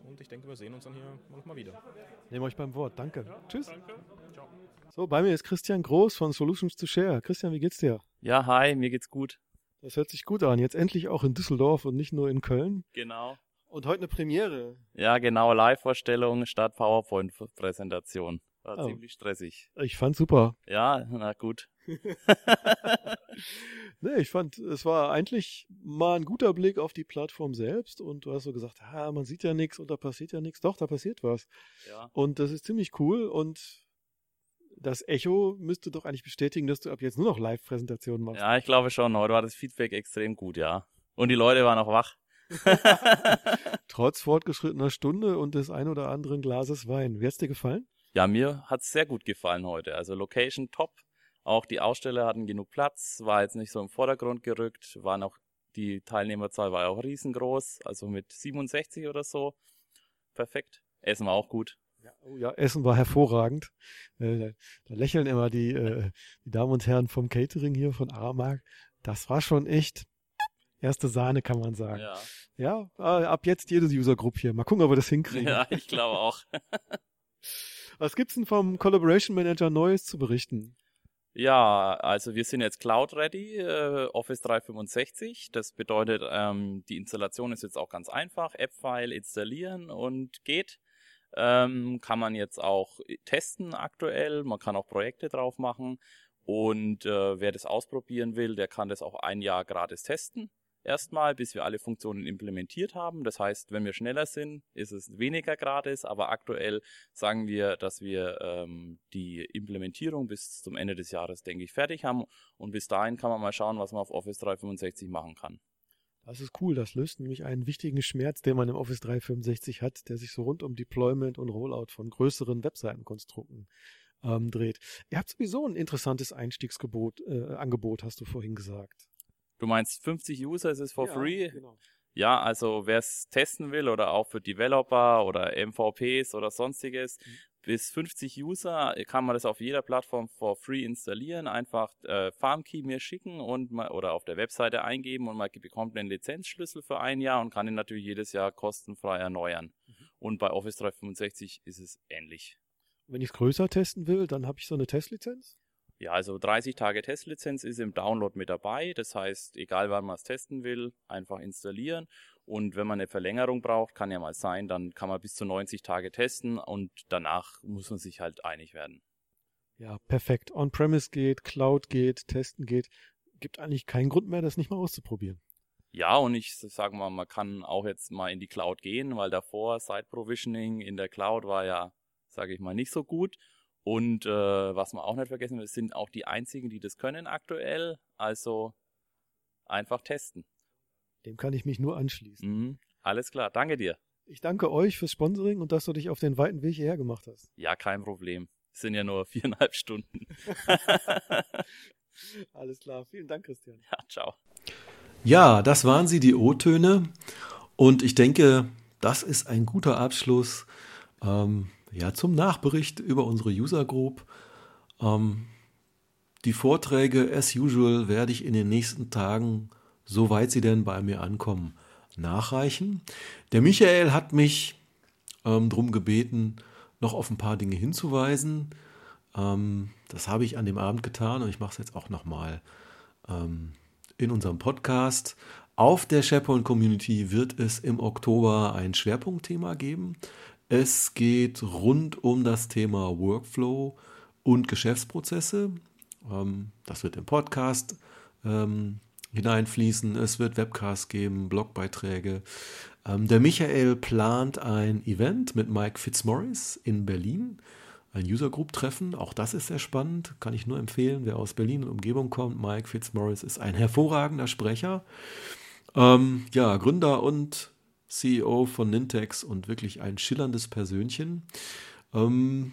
I: Und ich denke, wir sehen uns dann hier nochmal wieder.
E: Nehmt euch beim Wort. Danke. Tschüss.
J: Danke. Ciao.
E: So, bei mir ist Christian Groß von Solutions to Share. Christian, wie geht's dir?
K: Ja, hi, mir geht's gut.
E: Das hört sich gut an. Jetzt endlich auch in Düsseldorf und nicht nur in Köln.
K: Genau.
E: Und heute eine Premiere.
K: Ja, genau, Live-Vorstellung statt PowerPoint-Präsentation. War
E: Oh.
K: ziemlich stressig.
E: Ich fand super.
K: Ja, na gut.
E: Nee, ich fand, es war eigentlich mal ein guter Blick auf die Plattform selbst und du hast so gesagt, ah, man sieht ja nichts und da passiert ja nichts. Doch, da passiert was.
K: Ja.
E: Und das ist ziemlich cool und das Echo müsste doch eigentlich bestätigen, dass du ab jetzt nur noch Live-Präsentationen machst.
K: Ja, ich glaube schon. Heute war das Feedback extrem gut, ja. Und die Leute waren auch wach.
E: Trotz fortgeschrittener Stunde und des ein oder anderen Glases Wein. Wie hat's dir gefallen?
K: Ja, mir hat's sehr gut gefallen heute. Also Location top. Auch die Aussteller hatten genug Platz, war jetzt nicht so im Vordergrund gerückt, waren auch, die Teilnehmerzahl war ja auch riesengroß, also mit 67 oder so. Perfekt. Essen war auch gut.
E: Oh ja, Essen war hervorragend. Äh, da, lächeln immer die, äh, die Damen und Herren vom Catering hier von Aramark. Das war schon echt erste Sahne, kann man sagen.
K: Ja,
E: Ja, äh, ab jetzt jede User-Group hier. Mal gucken, ob wir das hinkriegen.
K: ja ich glaube auch.
E: Was gibt's denn vom Collaboration Manager Neues zu berichten?
K: Ja, also wir sind jetzt Cloud Ready, äh, Office 365. Das bedeutet, ähm, die Installation ist jetzt auch ganz einfach. App-File installieren und geht. Ähm, kann man jetzt auch testen aktuell. Man kann auch Projekte drauf machen. Und äh, wer das ausprobieren will, der kann das auch ein Jahr gratis testen. Erstmal, bis wir alle Funktionen implementiert haben. Das heißt, wenn wir schneller sind, ist es weniger gratis. Aber aktuell sagen wir, dass wir ähm, die Implementierung bis zum Ende des Jahres, denke ich, fertig haben. Und bis dahin kann man mal schauen, was man auf Office 365 machen kann.
E: Das ist cool. Das löst nämlich einen wichtigen Schmerz, den man im Office 365 hat, der sich so rund um Deployment und Rollout von größeren Webseitenkonstrukten ähm, dreht. Ihr habt sowieso ein interessantes Einstiegsgebot, äh, hast du vorhin gesagt.
K: Du meinst 50 User ist es for
E: Ja,
K: free?
E: genau.
K: Ja, also wer es testen will oder auch für Developer oder MVPs oder sonstiges, bis 50 User kann man das auf jeder Plattform for free installieren. Einfach äh, FarmKey mir schicken und mal, oder auf der Webseite eingeben und man bekommt einen Lizenzschlüssel für ein Jahr und kann ihn natürlich jedes Jahr kostenfrei erneuern. Und bei Office 365 ist es ähnlich.
E: Wenn ich es größer testen will, dann habe ich so eine Testlizenz.
K: Ja, also 30 Tage Testlizenz ist im Download mit dabei. Das heißt, egal wann man es testen will, einfach installieren. Und wenn man eine Verlängerung braucht, kann ja mal sein, dann kann man bis zu 90 Tage testen und danach muss man sich halt einig werden.
E: Ja, perfekt. On-Premise geht, Cloud geht, Testen geht. Gibt eigentlich keinen Grund mehr, das nicht mal auszuprobieren.
K: Ja, und ich sage mal, man kann auch jetzt mal in die Cloud gehen, weil davor Site Provisioning in der Cloud war ja, sage ich mal, nicht so gut. Und äh, was man auch nicht vergessen will, sind auch die einzigen, die das können aktuell. Also einfach testen.
E: Dem kann ich mich nur anschließen.
K: Mhm. Alles klar, danke dir.
E: Ich danke euch fürs Sponsoring und dass du dich auf den weiten Weg hierher gemacht hast.
K: Ja, kein Problem. Es sind ja nur viereinhalb Stunden.
E: Alles klar. Vielen Dank, Christian.
K: Ja, ciao.
A: Ja, das waren sie, die O-Töne. Und ich denke, das ist ein guter Abschluss ähm, ja, zum Nachbericht über unsere User Group. Ähm, die Vorträge, as usual, werde ich in den nächsten Tagen, soweit sie denn bei mir ankommen, nachreichen. Der Michael hat mich ähm, darum gebeten, noch auf ein paar Dinge hinzuweisen. Ähm, das habe ich an dem Abend getan und ich mache es jetzt auch nochmal ähm, in unserem Podcast. Auf der SharePoint Community wird es im Oktober ein Schwerpunktthema geben. Es geht rund um das Thema Workflow und Geschäftsprozesse. Ähm, das wird im Podcast ähm, hineinfließen. Es wird Webcasts geben, Blogbeiträge. Ähm, der Michael plant ein Event mit Mike Fitzmaurice in Berlin. Ein User Group Treffen. Auch das ist sehr spannend. Kann ich nur empfehlen, wer aus Berlin und Umgebung kommt. Mike Fitzmaurice ist ein hervorragender Sprecher. Ähm, ja, Gründer und CEO von Nintex und wirklich ein schillerndes Persönchen. Ähm,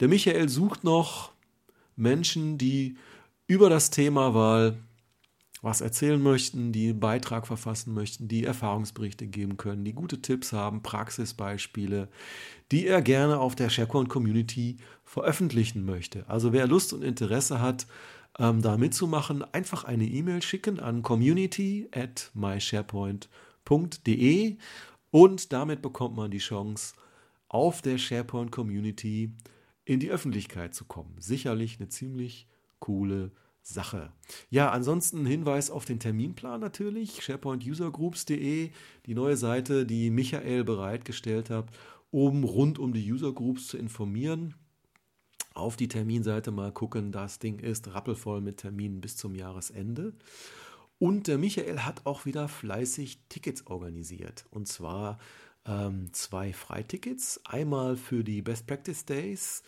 A: der Michael sucht noch Menschen, die über das Thema Wahl was erzählen möchten, die einen Beitrag verfassen möchten, die Erfahrungsberichte geben können, die gute Tipps haben, Praxisbeispiele, die er gerne auf der SharePoint Community veröffentlichen möchte. Also wer Lust und Interesse hat, ähm, da mitzumachen, einfach eine E-Mail schicken an community at mysharepoint.de und damit bekommt man die Chance, auf der SharePoint Community in die Öffentlichkeit zu kommen. Sicherlich eine ziemlich coole Sache. Ja, ansonsten Hinweis auf den Terminplan natürlich, sharepointusergroups.de, die neue Seite, die Michael bereitgestellt hat, um rund um die Usergroups zu informieren. Auf die Terminseite mal gucken, das Ding ist rappelvoll mit Terminen bis zum Jahresende. Und der Michael hat auch wieder fleißig Tickets organisiert. Und zwar ähm, zwei Freitickets. Einmal für die Best Practice Days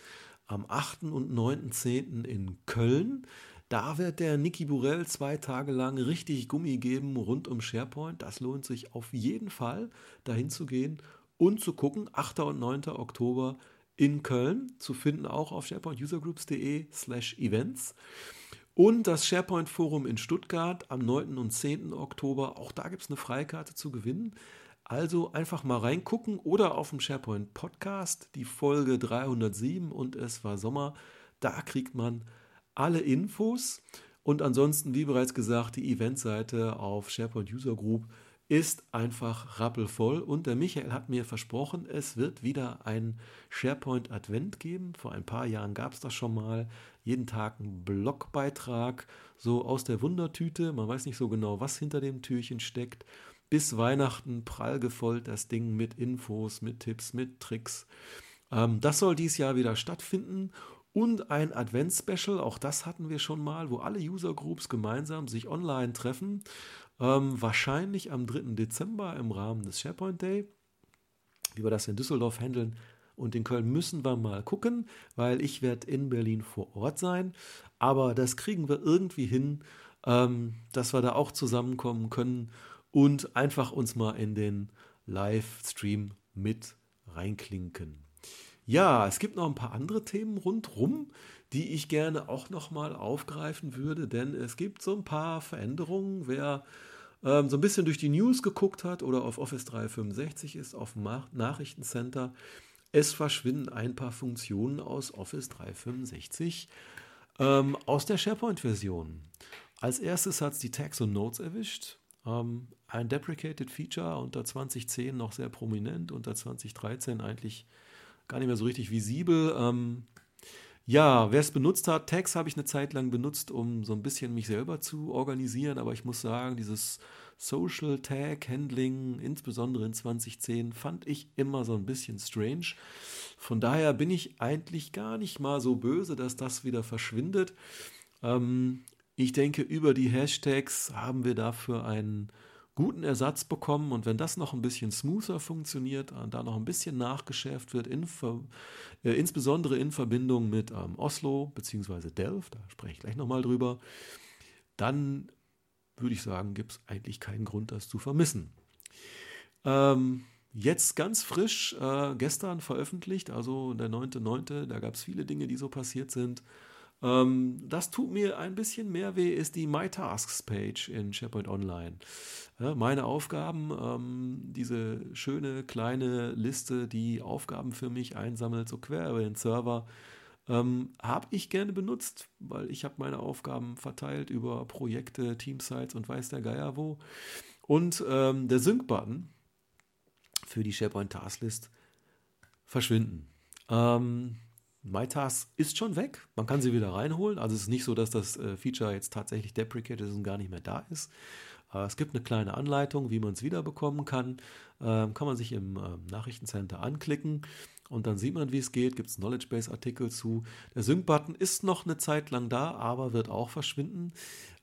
A: am 8. und 9.10. in Köln. Da wird der Niki Burell zwei Tage lang richtig Gummi geben rund um SharePoint. Das lohnt sich auf jeden Fall, dahin zu gehen und zu gucken. 8. und 9. Oktober in Köln, zu finden auch auf sharepointusergroups.de slash events. Und das SharePoint Forum in Stuttgart am 9. und 10. Oktober. Auch da gibt es eine Freikarte zu gewinnen. Also einfach mal reingucken oder auf dem SharePoint Podcast, die Folge 307 und es war Sommer. Da kriegt man alle Infos. Und ansonsten, wie bereits gesagt, die Eventseite auf SharePoint User Group ist einfach rappelvoll. Und der Michael hat mir versprochen, es wird wieder ein SharePoint Advent geben. Vor ein paar Jahren gab es das schon mal. Jeden Tag ein Blogbeitrag, so aus der Wundertüte. Man weiß nicht so genau, was hinter dem Türchen steckt. Bis Weihnachten prall gefolgt das Ding mit Infos, mit Tipps, mit Tricks. Ähm, das soll dieses Jahr wieder stattfinden und ein Advents-Special, auch das hatten wir schon mal, wo alle User-Groups gemeinsam sich online treffen. Ähm, wahrscheinlich am 3. Dezember im Rahmen des SharePoint Day. Wie wir das in Düsseldorf handeln und in Köln müssen wir mal gucken, weil ich werde in Berlin vor Ort sein. Aber das kriegen wir irgendwie hin, ähm, dass wir da auch zusammenkommen können und einfach uns mal in den Livestream mit reinklinken. Ja, es gibt noch ein paar andere Themen rundrum, die ich gerne auch nochmal aufgreifen würde, denn es gibt so ein paar Veränderungen. Wer ähm, so ein bisschen durch die News geguckt hat oder auf Office 365 ist, auf dem Nachrichtencenter, es verschwinden ein paar Funktionen aus Office 365 ähm, aus der SharePoint-Version. Als erstes hat es die Tags und Notes erwischt. Ähm, ein Deprecated Feature unter 2010 noch sehr prominent, unter 2013 eigentlich gar nicht mehr so richtig visibel. Ähm, ja, wer es benutzt hat, Tags habe ich eine Zeit lang benutzt, um so ein bisschen mich selber zu organisieren, aber ich muss sagen, dieses Social Tag Handling, insbesondere in 2010, fand ich immer so ein bisschen strange. Von daher bin ich eigentlich gar nicht mal so böse, dass das wieder verschwindet. Ähm, ich denke, über die Hashtags haben wir dafür einen guten Ersatz bekommen und wenn das noch ein bisschen smoother funktioniert, und da noch ein bisschen nachgeschärft wird, in äh, insbesondere in Verbindung mit ähm, Oslo bzw. Delft, da spreche ich gleich nochmal drüber, dann würde ich sagen, gibt es eigentlich keinen Grund, das zu vermissen. Ähm, jetzt ganz frisch, äh, gestern veröffentlicht, also der 9.9., da gab es viele Dinge, die so passiert sind. Ähm, das tut mir ein bisschen mehr weh, ist die My Tasks Page in SharePoint Online. Ja, meine Aufgaben, ähm, diese schöne kleine Liste, die Aufgaben für mich einsammelt, so quer über den Server, ähm, habe ich gerne benutzt, weil ich habe meine Aufgaben verteilt über Projekte, Teamsites und weiß der Geier wo. Und ähm, der Sync-Button für die SharePoint Tasklist verschwinden. Ähm, MyTask ist schon weg. Man kann sie wieder reinholen. Also es ist nicht so, dass das äh, Feature jetzt tatsächlich deprecated ist und gar nicht mehr da ist. Äh, es gibt eine kleine Anleitung, wie man es wiederbekommen kann. Ähm, kann man sich im ähm, Nachrichtencenter anklicken und dann sieht man, wie es geht. Gibt es Knowledge Base Artikel zu. Der Sync-Button ist noch eine Zeit lang da, aber wird auch verschwinden.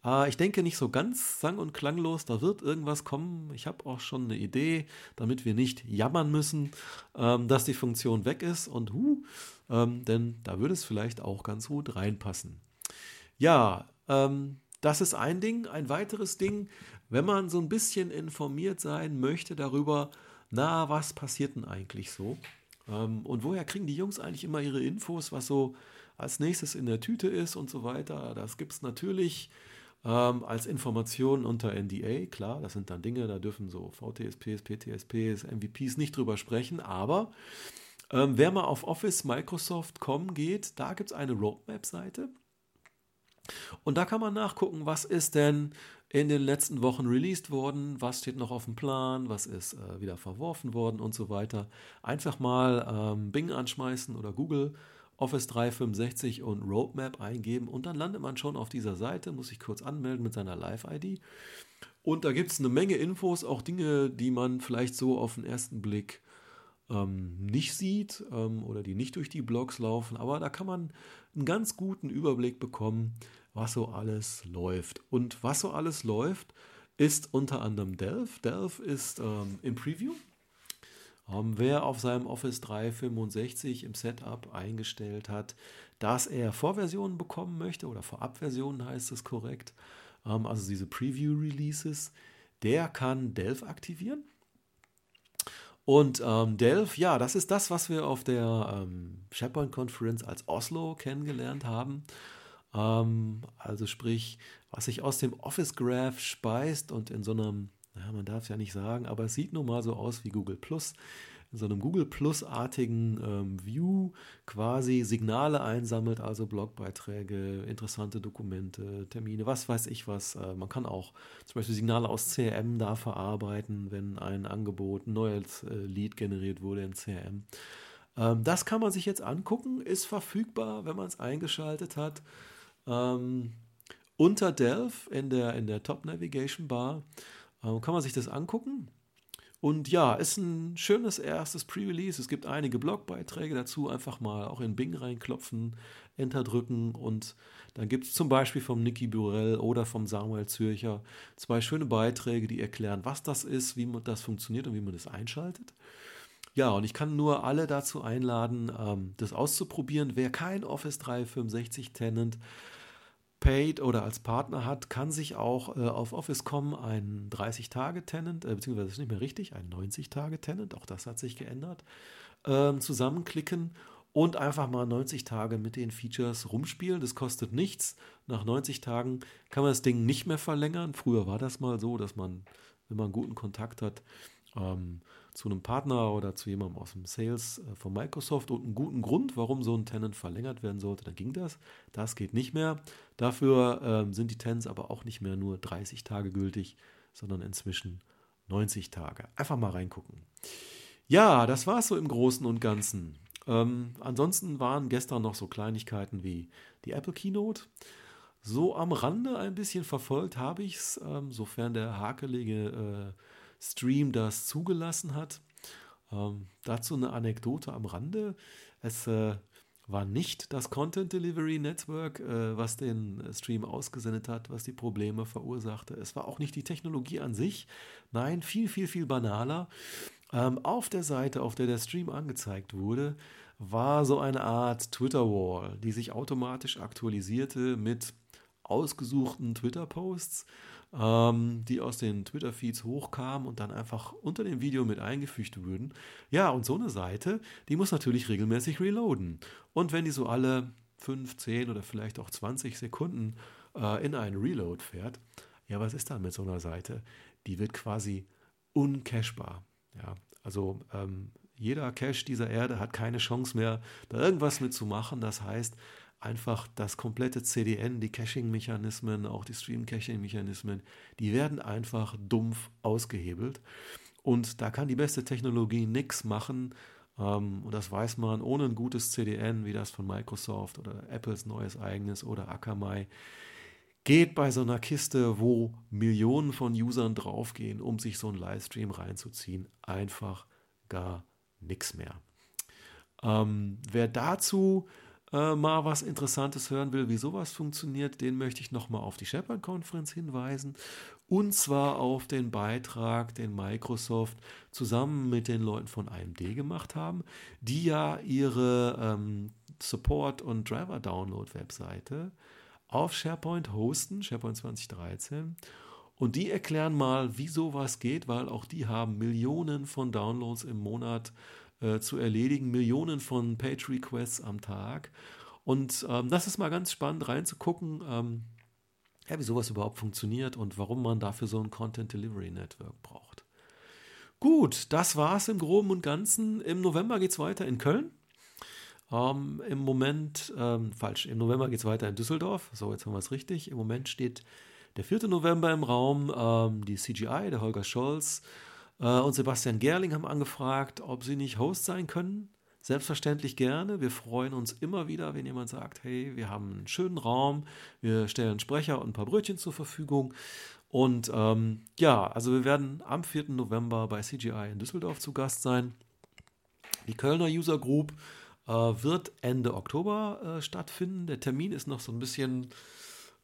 A: Äh, ich denke nicht so ganz sang- und klanglos. Da wird irgendwas kommen. Ich habe auch schon eine Idee, damit wir nicht jammern müssen, ähm, dass die Funktion weg ist. Und hu, denn da würde es vielleicht auch ganz gut reinpassen. Ja, das ist ein Ding. Ein weiteres Ding, wenn man so ein bisschen informiert sein möchte darüber, na, was passiert denn eigentlich so? Ähm, und woher kriegen die Jungs eigentlich immer ihre Infos, was so als nächstes in der Tüte ist und so weiter? Das gibt es natürlich ähm, als Informationen unter NDA. Klar, das sind dann Dinge, da dürfen so VTSPs, PTSPs, MVPs nicht drüber sprechen, aber ähm, wer mal auf Office Microsoft.com geht, da gibt es eine Roadmap-Seite. Und da kann man nachgucken, was ist denn in den letzten Wochen released worden, was steht noch auf dem Plan, was ist äh, wieder verworfen worden und so weiter. Einfach mal ähm, Bing anschmeißen oder Google Office 365 und Roadmap eingeben und dann landet man schon auf dieser Seite, muss sich kurz anmelden mit seiner Live-ID. Und da gibt es eine Menge Infos, auch Dinge, die man vielleicht so auf den ersten Blick ähm, nicht sieht ähm, oder die nicht durch die Blogs laufen. Aber da kann man einen ganz guten Überblick bekommen, was so alles läuft. Und was so alles läuft, ist unter anderem Delph. Delph ist ähm, im Preview. Ähm, wer auf seinem Office 365 im Setup eingestellt hat, dass er Vorversionen bekommen möchte oder Vorabversionen heißt es korrekt, ähm, also diese Preview-Releases, der kann Delph aktivieren. Und ähm, Delph, ja, das ist das, was wir auf der ähm, SharePoint-Konferenz als Oslo kennengelernt haben. Ähm, also sprich, was sich aus dem Office Graph speist und in so einem, ja, man darf es ja nicht sagen, aber es sieht nun mal so aus wie Google Plus, in so einem Google Plus-artigen ähm, View quasi Signale einsammelt, also Blogbeiträge, interessante Dokumente, Termine, was weiß ich was. Äh, man kann auch zum Beispiel Signale aus CRM da verarbeiten, wenn ein Angebot, ein neues äh, Lead generiert wurde in CRM. Ähm, das kann man sich jetzt angucken, ist verfügbar, wenn man es eingeschaltet hat. Ähm, unter Delph in der, in der Top Navigation Bar äh, kann man sich das angucken. Und ja, ist ein schönes erstes Pre-Release. Es gibt einige Blogbeiträge dazu. Einfach mal auch in Bing reinklopfen, Enter drücken und dann gibt es zum Beispiel vom Niki Burell oder vom Samuel Zürcher zwei schöne Beiträge, die erklären, was das ist, wie das funktioniert und wie man das einschaltet. Ja, und ich kann nur alle dazu einladen, ähm, das auszuprobieren. Wer kein Office 365 Tenant paid oder als Partner hat, kann sich auch äh, auf Office.com ein 30-Tage-Tenant, äh, beziehungsweise das ist nicht mehr richtig, ein 90-Tage-Tenant, auch das hat sich geändert, ähm, zusammenklicken und einfach mal 90 Tage mit den Features rumspielen. Das kostet nichts. Nach 90 Tagen kann man das Ding nicht mehr verlängern. Früher war das mal so, dass man, wenn man guten Kontakt hat, ähm, zu einem Partner oder zu jemandem aus dem Sales äh, von Microsoft und einen guten Grund, warum so ein Tenant verlängert werden sollte, dann ging das. Das geht nicht mehr. Dafür ähm, sind die Tenants aber auch nicht mehr nur 30 Tage gültig, sondern inzwischen 90 Tage. Einfach mal reingucken. Ja, das war es so im Großen und Ganzen. Ähm, ansonsten waren gestern noch so Kleinigkeiten wie die Apple Keynote. So am Rande ein bisschen verfolgt habe ich es, ähm, sofern der hakelige äh, Stream das zugelassen hat. Ähm, dazu eine Anekdote am Rande. Es äh, war nicht das Content Delivery Network, äh, was den Stream ausgesendet hat, was die Probleme verursachte. Es war auch nicht die Technologie an sich. Nein, viel, viel, viel banaler. Ähm, auf der Seite, auf der der Stream angezeigt wurde, war so eine Art Twitter-Wall, die sich automatisch aktualisierte mit ausgesuchten Twitter-Posts ähm, die aus den Twitter-Feeds hochkamen und dann einfach unter dem Video mit eingefügt wurden. Ja, und so eine Seite, die muss natürlich regelmäßig reloaden. Und wenn die so alle 5, 10 oder vielleicht auch 20 Sekunden äh, in einen Reload fährt, ja, was ist dann mit so einer Seite? Die wird quasi uncashbar. Ja, also ähm, jeder Cache dieser Erde hat keine Chance mehr, da irgendwas mitzumachen. Das heißt, einfach das komplette CDN, die Caching-Mechanismen, auch die Stream-Caching-Mechanismen, die werden einfach dumpf ausgehebelt. Und da kann die beste Technologie nichts machen. Ähm, und das weiß man ohne ein gutes CDN wie das von Microsoft oder Apples neues eigenes oder Akamai. Geht bei so einer Kiste, wo Millionen von Usern draufgehen, um sich so einen Livestream reinzuziehen, einfach gar nichts mehr. Ähm, wer dazu äh, mal was Interessantes hören will, wie sowas funktioniert, den möchte ich nochmal auf die SharePoint-Konferenz hinweisen. Und zwar auf den Beitrag, den Microsoft zusammen mit den Leuten von AMD gemacht haben, die ja ihre ähm, Support- und Driver-Download-Webseite auf SharePoint hosten, SharePoint 2013. Und die erklären mal, wie sowas geht, weil auch die haben Millionen von Downloads im Monat äh, zu erledigen, Millionen von Page-Requests am Tag. Und ähm, das ist mal ganz spannend reinzugucken, ähm, ja, wie sowas überhaupt funktioniert und warum man dafür so ein Content Delivery Network braucht. Gut, das war es im Groben und Ganzen. Im November geht es weiter in Köln. Ähm, Im Moment, ähm, falsch, im November geht es weiter in Düsseldorf. So, jetzt haben wir es richtig. Im Moment steht der 4. November im Raum. Ähm, die CGI, der Holger Scholz, äh, und Sebastian Gerling haben angefragt, ob sie nicht Host sein können. Selbstverständlich gerne. Wir freuen uns immer wieder, wenn jemand sagt, hey, wir haben einen schönen Raum, wir stellen Sprecher und ein paar Brötchen zur Verfügung. Und ähm, ja, also wir werden am 4. November bei CGI in Düsseldorf zu Gast sein. Die Kölner User Group äh, wird Ende Oktober äh, stattfinden. Der Termin ist noch so ein bisschen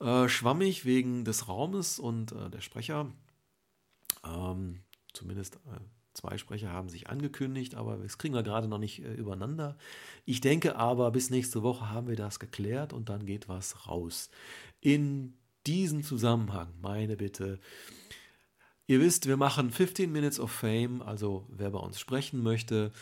A: äh, schwammig wegen des Raumes und äh, der Sprecher. Ähm, zumindest äh, zwei Sprecher haben sich angekündigt, aber das kriegen wir gerade noch nicht äh, übereinander. Ich denke aber, bis nächste Woche haben wir das geklärt und dann geht was raus. In diesem Zusammenhang, meine Bitte, ihr wisst, wir machen 15 Minutes of Fame, also wer bei uns sprechen möchte,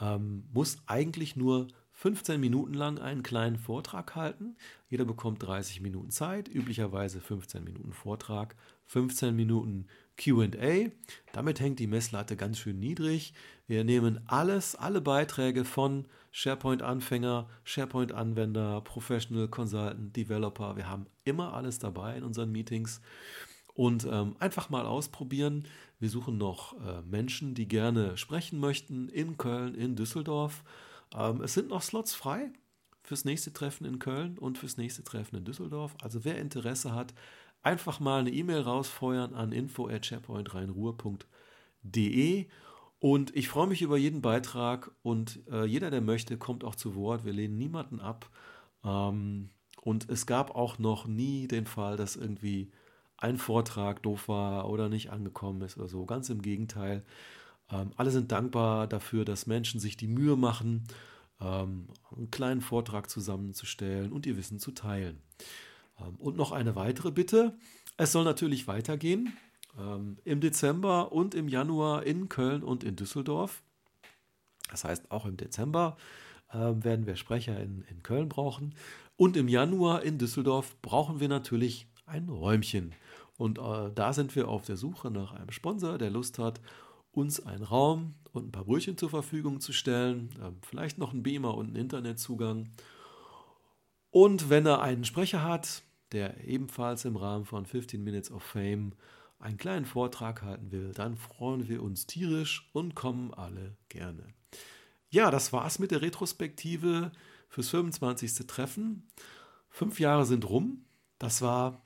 A: ähm, muss eigentlich nur 15 Minuten lang einen kleinen Vortrag halten. Jeder bekommt 30 Minuten Zeit, üblicherweise 15 Minuten Vortrag, 15 Minuten QA. Damit hängt die Messlatte ganz schön niedrig. Wir nehmen alles, alle Beiträge von SharePoint-Anfänger, SharePoint-Anwender, Professional Consultant, Developer. Wir haben immer alles dabei in unseren Meetings. Und ähm, einfach mal ausprobieren. Wir suchen noch äh, Menschen, die gerne sprechen möchten in Köln, in Düsseldorf. Ähm, es sind noch Slots frei fürs nächste Treffen in Köln und fürs nächste Treffen in Düsseldorf. Also wer Interesse hat, einfach mal eine E-Mail rausfeuern an info@sharepointrheinruhr.de und ich freue mich über jeden Beitrag und äh, jeder, der möchte, kommt auch zu Wort. Wir lehnen niemanden ab. Ähm, und es gab auch noch nie den Fall, dass irgendwie ein Vortrag doof war oder nicht angekommen ist oder so. Ganz im Gegenteil. Ähm, alle sind dankbar dafür, dass Menschen sich die Mühe machen, ähm, einen kleinen Vortrag zusammenzustellen und ihr Wissen zu teilen. Ähm, und noch eine weitere Bitte. Es soll natürlich weitergehen. Ähm, Im Dezember und im Januar in Köln und in Düsseldorf. Das heißt, auch im Dezember äh, werden wir Sprecher in, in Köln brauchen. Und im Januar in Düsseldorf brauchen wir natürlich ein Räumchen. Und äh, da sind wir auf der Suche nach einem Sponsor, der Lust hat, uns einen Raum und ein paar Brötchen zur Verfügung zu stellen. Vielleicht noch einen Beamer und einen Internetzugang. Und wenn er einen Sprecher hat, der ebenfalls im Rahmen von 15 Minutes of Fame einen kleinen Vortrag halten will, dann freuen wir uns tierisch und kommen alle gerne. Ja, das war's mit der Retrospektive fürs 25. Treffen. Fünf Jahre sind rum. Das war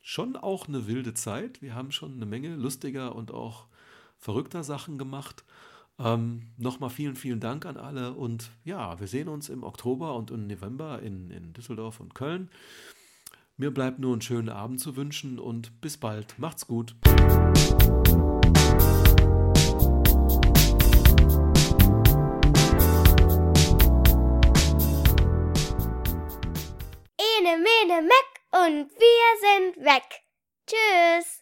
A: schon auch eine wilde Zeit. Wir haben schon eine Menge lustiger und auch verrückter Sachen gemacht. Ähm, Nochmal vielen, vielen Dank an alle und ja, wir sehen uns im Oktober und im November in, in Düsseldorf und Köln. Mir bleibt nur einen schönen Abend zu wünschen und bis bald. Macht's gut.
L: Ene, mene, meck und wir sind weg. Tschüss.